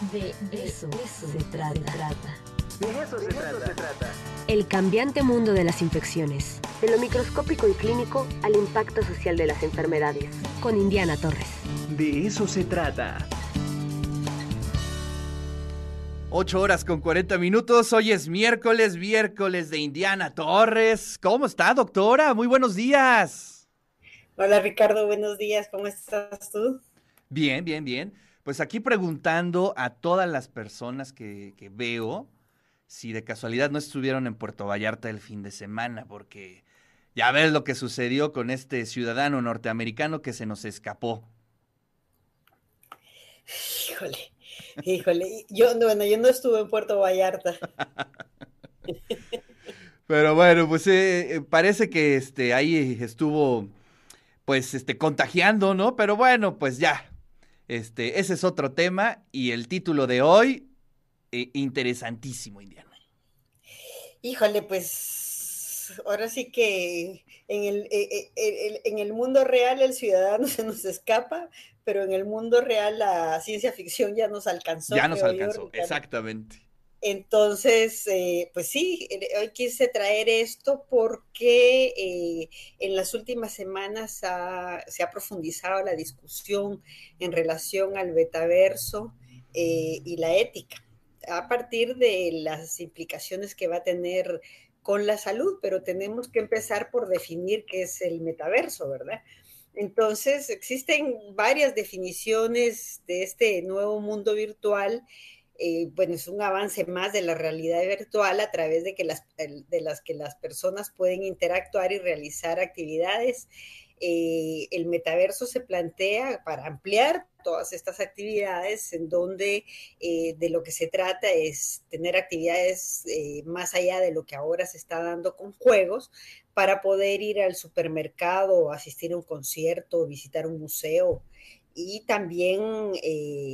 De eso, se, trata. De eso, se, trata. El cambiante mundo de las infecciones. De lo microscópico y clínico al impacto social de las enfermedades. Con Indiana Torres. De eso se trata. 8 horas con 40 minutos. Hoy es miércoles, miércoles de Indiana Torres. ¿Cómo está, doctora? Muy buenos días. Hola, Ricardo. Buenos días. ¿Cómo estás tú? Bien, bien, bien. Pues aquí preguntando a todas las personas que, veo si de casualidad no estuvieron en Puerto Vallarta el fin de semana, porque ya ves lo que sucedió con este ciudadano norteamericano que se nos escapó. Híjole, híjole, yo, bueno, yo no estuve en Puerto Vallarta. Pero bueno, pues eh, eh, parece que este, ahí estuvo, pues, este, contagiando, ¿no? Pero bueno, pues ya, este, ese es otro tema y el título de hoy, eh, interesantísimo, Indiana. Híjole, pues ahora sí que en el, eh, eh, en el mundo real el ciudadano se nos escapa, pero en el mundo real la ciencia ficción ya nos alcanzó. Ya nos alcanzó, exactamente. Entonces, eh, pues sí, eh, hoy quise traer esto porque eh, en las últimas semanas se ha profundizado la discusión en relación al metaverso y la ética, a partir de las implicaciones que va a tener con la salud, pero tenemos que empezar por definir qué es el metaverso, ¿verdad? Entonces, existen varias definiciones de este nuevo mundo virtual eh, bueno, es un avance más de la realidad virtual a través de, que las, de las que las personas pueden interactuar y realizar actividades. Eh, el metaverso se plantea para ampliar todas estas actividades en donde eh, de lo que se trata es tener actividades más allá de lo que ahora se está dando con juegos para poder ir al supermercado, asistir a un concierto, visitar un museo, y también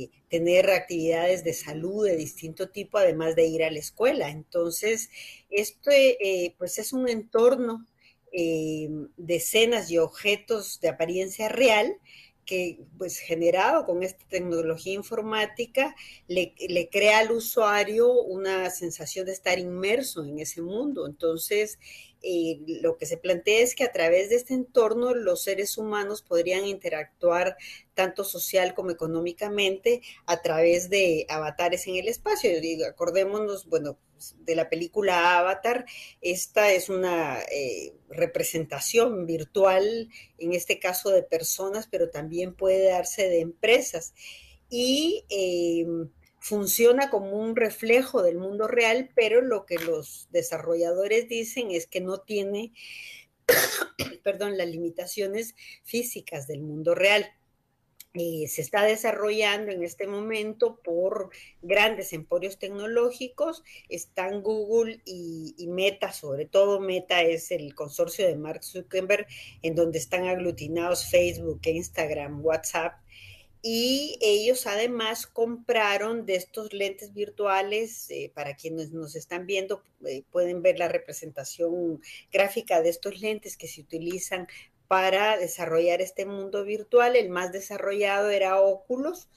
eh, tener actividades de salud de distinto tipo, además de ir a la escuela. Entonces, esto eh, pues es un entorno eh, de escenas y objetos de apariencia real que pues generado con esta tecnología informática le, le, crea al usuario una sensación de estar inmerso en ese mundo. Entonces, eh, lo que se plantea es que a través de este entorno los seres humanos podrían interactuar tanto social como económicamente a través de avatares en el espacio. acordémonos, bueno, de la película Avatar, esta es una eh, representación virtual, en este caso de personas, pero también puede darse de empresas. Y eh, funciona como un reflejo del mundo real, pero lo que los desarrolladores dicen es que no tiene, perdón, las limitaciones físicas del mundo real. Eh, se está desarrollando en este momento por grandes emporios tecnológicos, están Google y, y, Meta, sobre todo Meta es el consorcio de Mark Zuckerberg, en donde están aglutinados Facebook, Instagram, WhatsApp, y ellos además compraron de estos lentes virtuales, eh, para quienes nos están viendo, eh, pueden ver la representación gráfica de estos lentes que se utilizan para desarrollar este mundo virtual. El más desarrollado era Oculus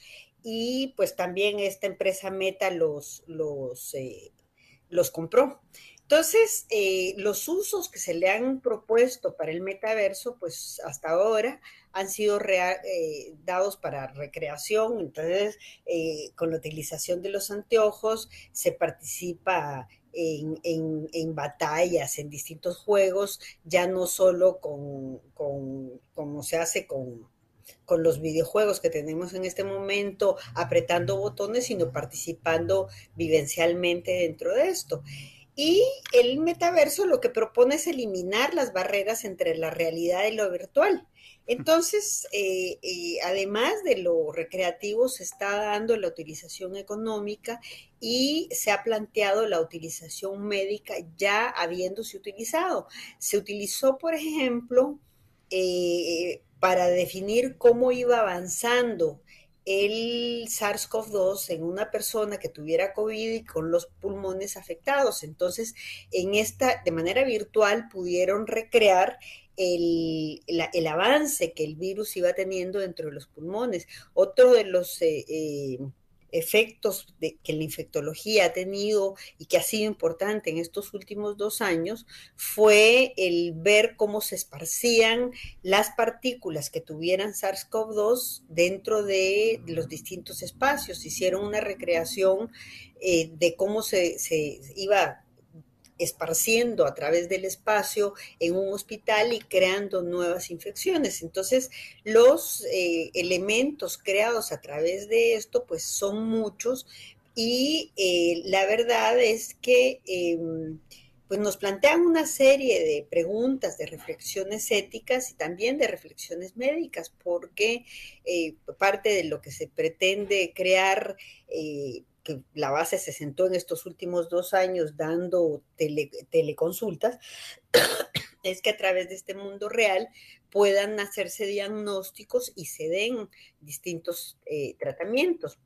y pues también esta empresa Meta los, los, eh, los compró. Entonces, los usos que se le han propuesto para el metaverso, pues hasta ahora han sido eh, dados para recreación, entonces eh, con la utilización de los anteojos se participa en, batallas, en distintos juegos, ya no solo con, como se hace con los videojuegos que tenemos en este momento, apretando botones, sino participando vivencialmente dentro de esto. Y el metaverso lo que propone es eliminar las barreras entre la realidad y lo virtual. Entonces, eh, eh, además de lo recreativo, se está dando la utilización económica y se ha planteado la utilización médica ya habiéndose utilizado. Se utilizó, por ejemplo, eh, para definir cómo iba avanzando el SARS-CoV-2 en una persona que tuviera COVID y con los pulmones afectados. Entonces, en esta, de manera virtual, pudieron recrear el, avance que el virus iba teniendo dentro de los pulmones. Otro de los eh, eh, efectos de, que la infectología ha tenido y que ha sido importante en estos últimos dos años fue el ver cómo se esparcían las partículas que tuvieran SARS-CoV-2 dentro de los distintos espacios. Hicieron una recreación eh, de cómo se, se iba esparciendo a través del espacio en un hospital y creando nuevas infecciones. Entonces, los eh, elementos creados a través de esto, pues son muchos y eh, la verdad es que em, pues nos plantean una serie de preguntas, de reflexiones éticas y también de reflexiones médicas, porque eh, parte de lo que se pretende crear que la base se sentó en estos últimos dos años dando teleconsultas, es que a través de este mundo real puedan hacerse diagnósticos y se den distintos eh, tratamientos.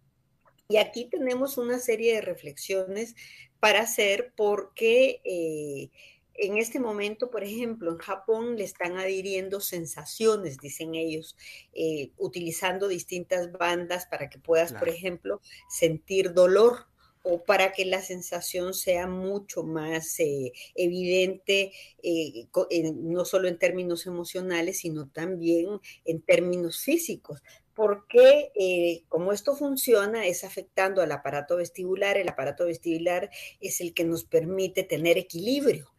Y aquí tenemos una serie de reflexiones para hacer porque eh, en este momento, por ejemplo, en Japón le están adhiriendo sensaciones, dicen ellos, eh, utilizando distintas bandas para que puedas, por ejemplo, sentir dolor o para que la sensación sea mucho más eh, evidente, eh, no solo en términos emocionales, sino también en términos físicos. Porque como esto funciona es afectando al aparato vestibular, el aparato vestibular es el que nos permite tener equilibrio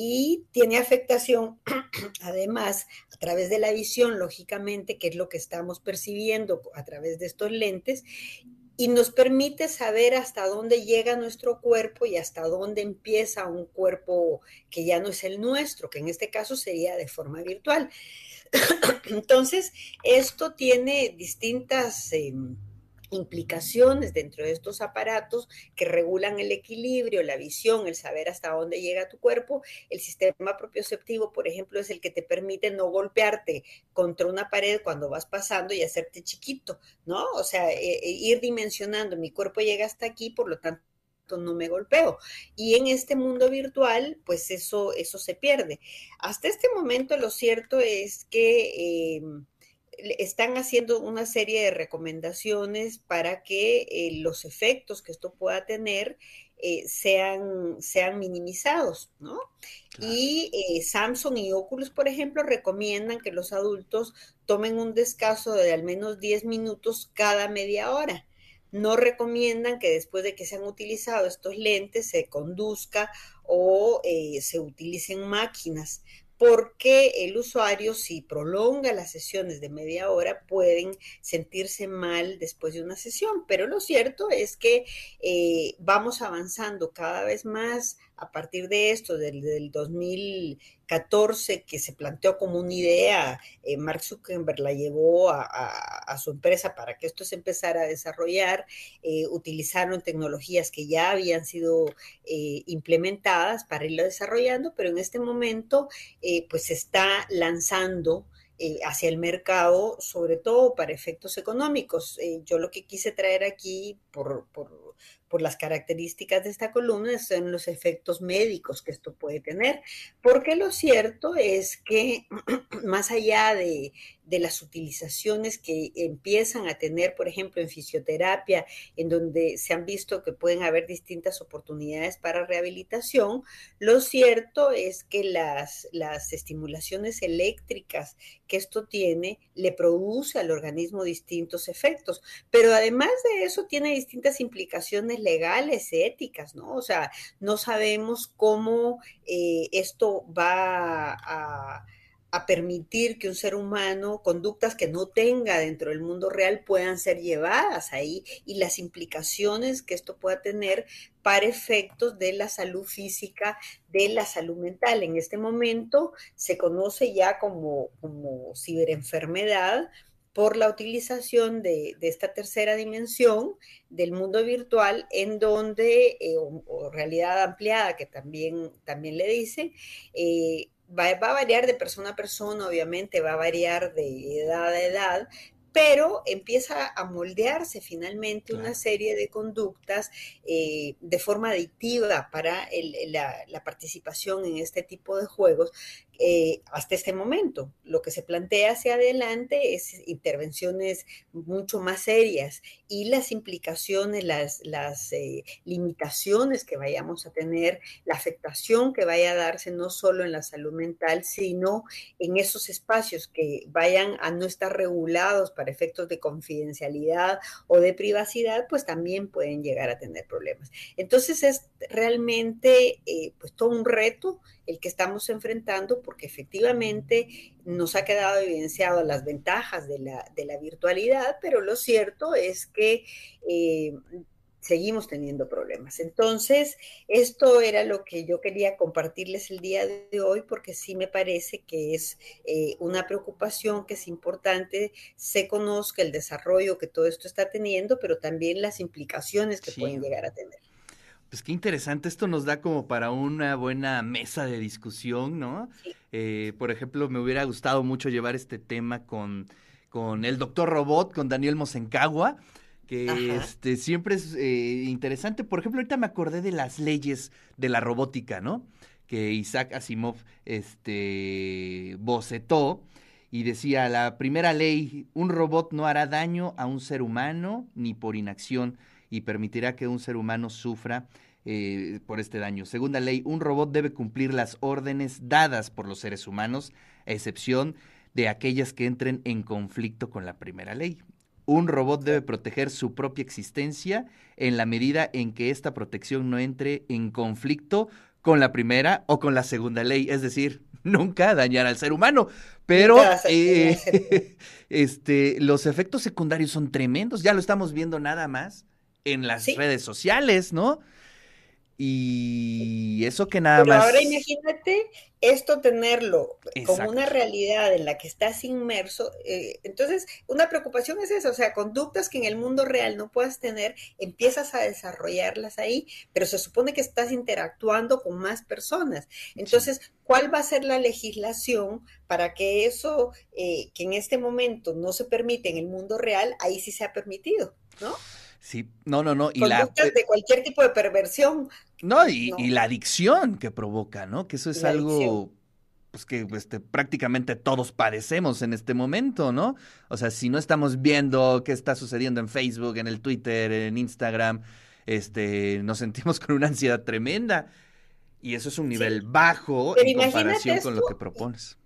y tiene afectación además a través de la visión, lógicamente, que es lo que estamos percibiendo a través de estos lentes, y nos permite saber hasta dónde llega nuestro cuerpo y hasta dónde empieza un cuerpo que ya no es el nuestro, que en este caso sería de forma virtual. Entonces, esto tiene distintas... Em, implicaciones dentro de estos aparatos que regulan el equilibrio, la visión, el saber hasta dónde llega tu cuerpo. El sistema propioceptivo, por ejemplo, es el que te permite no golpearte contra una pared cuando vas pasando y hacerte chiquito, ¿no? O sea, e, e, ir dimensionando, mi cuerpo llega hasta aquí, por lo tanto no me golpeo. Y en este mundo virtual, pues eso, eso se pierde. Hasta este momento lo cierto es que... Em, están haciendo una serie de recomendaciones para que eh, los efectos que esto pueda tener eh, sean, sean minimizados, ¿no? Y eh, Samsung y Oculus, por ejemplo, recomiendan que los adultos tomen un descanso de al menos 10 minutos cada media hora. No recomiendan que después de que se han utilizado estos lentes se conduzca o se utilicen máquinas, porque el usuario, si prolonga las sesiones de media hora, pueden sentirse mal después de una sesión. Pero lo cierto es que eh, vamos avanzando cada vez más a partir de esto, del, 2014, que se planteó como una idea, eh, Mark Zuckerberg la llevó a, su empresa para que esto se empezara a desarrollar, eh, utilizaron tecnologías que ya habían sido eh, implementadas para irlo desarrollando, pero en este momento pues se está lanzando hacia el mercado, sobre todo para efectos económicos. yo lo que quise traer aquí por, por por las características de esta columna son los efectos médicos que esto puede tener, porque lo cierto es que más allá de, de las utilizaciones que empiezan a tener, por ejemplo, en fisioterapia, en donde se han visto que pueden haber distintas oportunidades para rehabilitación, lo cierto es que las, las estimulaciones eléctricas que esto tiene le produce al organismo distintos efectos, pero además de eso tiene distintas implicaciones legales, éticas, ¿no? O sea, no sabemos cómo eh, esto va a a permitir que un ser humano, conductas que no tenga dentro del mundo real puedan ser llevadas ahí y las implicaciones que esto pueda tener para efectos de la salud física, de la salud mental. En este momento se conoce ya como, como ciberenfermedad por la utilización de, esta tercera dimensión del mundo virtual en donde, eh, o, realidad ampliada que también, también le dicen, eh, va, a variar de persona a persona, obviamente, va a variar de edad a edad, pero empieza a moldearse finalmente una serie de conductas eh, de forma adictiva para la, participación en este tipo de juegos eh, hasta este momento. Lo que se plantea hacia adelante es intervenciones mucho más serias y las implicaciones, las, las eh, limitaciones que vayamos a tener, la afectación que vaya a darse no solo en la salud mental, sino en esos espacios que vayan a no estar regulados para efectos de confidencialidad o de privacidad, pues también pueden llegar a tener problemas. Entonces es realmente eh, pues todo un reto el que estamos enfrentando porque efectivamente nos ha quedado evidenciado las ventajas de la, de la virtualidad, pero lo cierto es que eh, seguimos teniendo problemas. Entonces, esto era lo que yo quería compartirles el día de hoy porque sí me parece que es eh, una preocupación que es importante se conozca el desarrollo que todo esto está teniendo, pero también las implicaciones que pueden llegar a tener. Pues qué interesante, esto nos da como para una buena mesa de discusión, ¿no? Eh, por ejemplo, me hubiera gustado mucho llevar este tema con, con el doctor Robot, con Daniel Mosencagua, que este, siempre es eh, interesante. Por ejemplo, ahorita me acordé de las leyes de la robótica, ¿no? Que Isaac Asimov este, bocetó y decía, la primera ley, un robot no hará daño a un ser humano ni por inacción y permitirá que un ser humano sufra eh, por este daño. Segunda ley, un robot debe cumplir las órdenes dadas por los seres humanos, a excepción de aquellas que entren en conflicto con la primera ley. Un robot debe proteger su propia existencia en la medida en que esta protección no entre en conflicto con la primera o con la segunda ley, es decir, nunca dañar al ser humano. Pero eh, este, los efectos secundarios son tremendos, ya lo estamos viendo nada más en las redes sociales, ¿no? Y eso que nada más. Ahora imagínate esto tenerlo como una realidad en la que estás inmerso. Eh, entonces, una preocupación es eso, o sea, conductas que en el mundo real no puedas tener, empiezas a desarrollarlas ahí, pero se supone que estás interactuando con más personas. Entonces, ¿cuál va a ser la legislación para que eso eh, que en este momento no se permite en el mundo real, ahí sí se ha permitido, ¿no? Sí, no, no, no. Y la, de cualquier tipo de perversión. No y, la adicción que provoca, ¿no? Que eso es algo pues que este, prácticamente todos padecemos en este momento, ¿no? O sea, si no estamos viendo qué está sucediendo en Facebook, en el Twitter, en Instagram, este, nos sentimos con una ansiedad tremenda. Y eso es un nivel bajo en comparación con lo que propones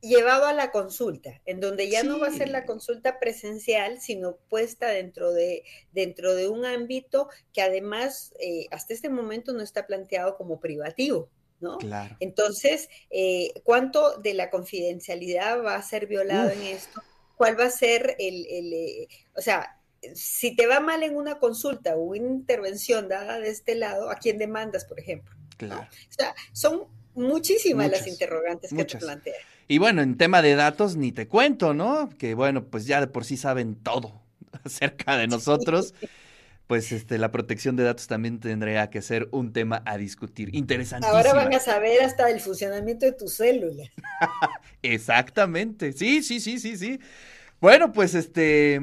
llevado a la consulta, en donde ya no va a ser la consulta presencial, sino puesta dentro de, dentro de un ámbito que además eh, hasta este momento no está planteado como privativo. ¿no? Claro. Entonces, eh, ¿cuánto de la confidencialidad va a ser violado en esto? ¿Cuál va a ser el, el eh, o sea, si te va mal en una consulta o una intervención dada de este lado, ¿a quién demandas, por ejemplo? Claro. O sea, son muchísimas las interrogantes que te plantean. Y bueno, en tema de datos ni te cuento, ¿no? Que bueno, pues ya de por sí saben todo acerca de nosotros. Pues este, la protección de datos también tendría que ser un tema a discutir. Interesantísimo. Ahora van a saber hasta el funcionamiento de tus células. Exactamente. Sí, sí, sí, sí, sí. Bueno, pues este.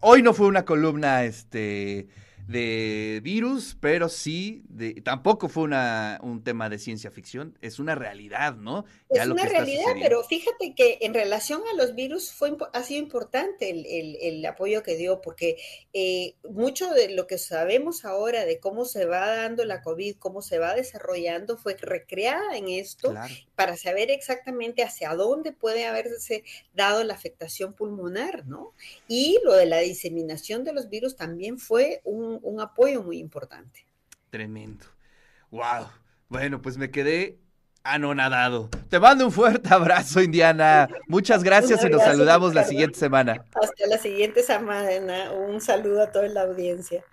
Hoy no fue una columna, este de virus, pero sí, de, tampoco fue una, un tema de ciencia ficción, es una realidad, ¿no? es una realidad, pero fíjate que en relación a los virus fue, ha sido importante el, el, apoyo que dio, porque eh, mucho de lo que sabemos ahora de cómo se va dando la COVID, cómo se va desarrollando, fue recreada en esto para saber exactamente hacia dónde puede haberse dado la afectación pulmonar, ¿no? Y lo de la diseminación de los virus también fue un un, apoyo muy importante. Tremendo. Wow. Bueno, pues me quedé anonadado. Te mando un fuerte abrazo, Indiana. Muchas gracias y nos saludamos la siguiente semana. Hasta la siguiente semana. Un saludo a toda la audiencia.